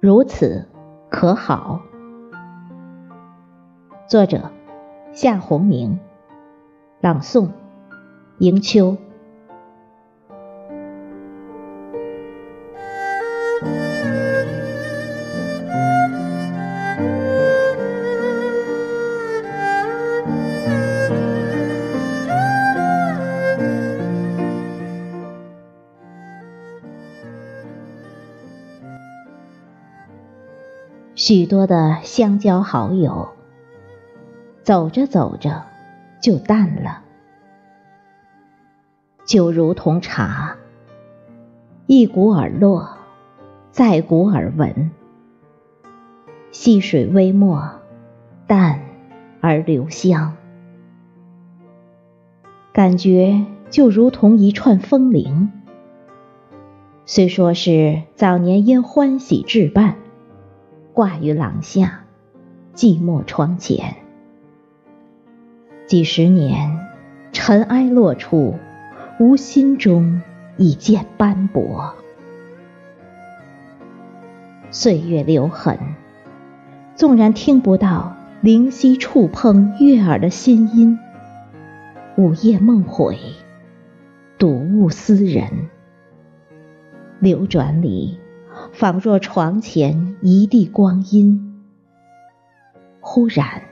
如此可好？作者：夏红明，朗诵：迎秋。许多的相交好友，走着走着就淡了，就如同茶，一股而落，再鼓而闻，细水微末，淡而留香，感觉就如同一串风铃。虽说是早年因欢喜置办。挂于廊下，寂寞窗前。几十年尘埃落处，吾心中已见斑驳。岁月留痕，纵然听不到灵犀触碰悦耳的心音，午夜梦回，睹物思人，流转里。仿若床前一地光阴，忽然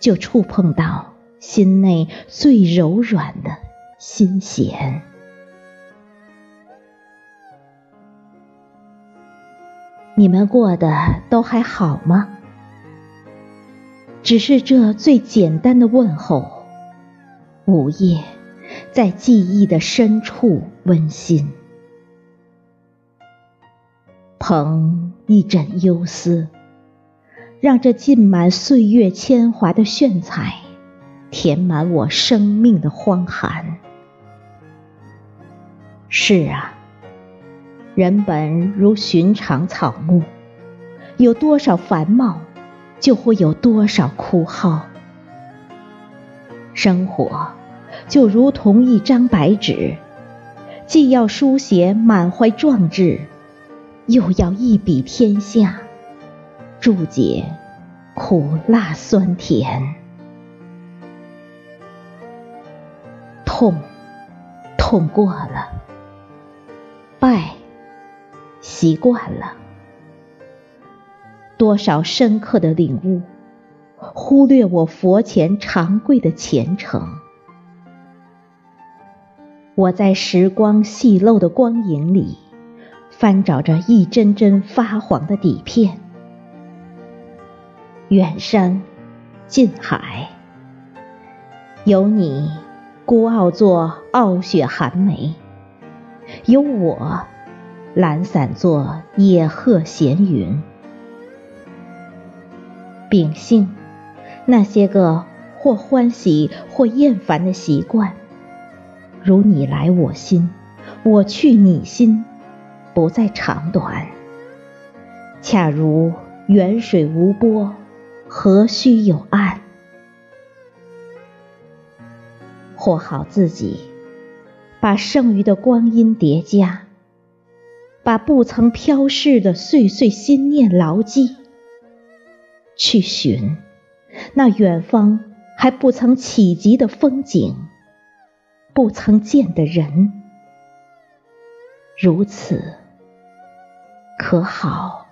就触碰到心内最柔软的心弦。你们过得都还好吗？只是这最简单的问候，午夜在记忆的深处温馨。捧一枕幽思，让这浸满岁月铅华的炫彩，填满我生命的荒寒。是啊，人本如寻常草木，有多少繁茂，就会有多少枯耗。生活就如同一张白纸，既要书写满怀壮志。又要一笔天下，注解苦辣酸甜，痛痛过了，败习惯了，多少深刻的领悟，忽略我佛前长跪的虔诚。我在时光细漏的光影里。翻找着一帧帧发黄的底片，远山近海，有你孤傲作傲雪寒梅，有我懒散作野鹤闲云。秉性那些个或欢喜或厌烦的习惯，如你来我心，我去你心。不在长短，恰如远水无波，何须有岸？活好自己，把剩余的光阴叠加，把不曾飘逝的岁岁心念牢记，去寻那远方还不曾企及的风景，不曾见的人，如此。可好？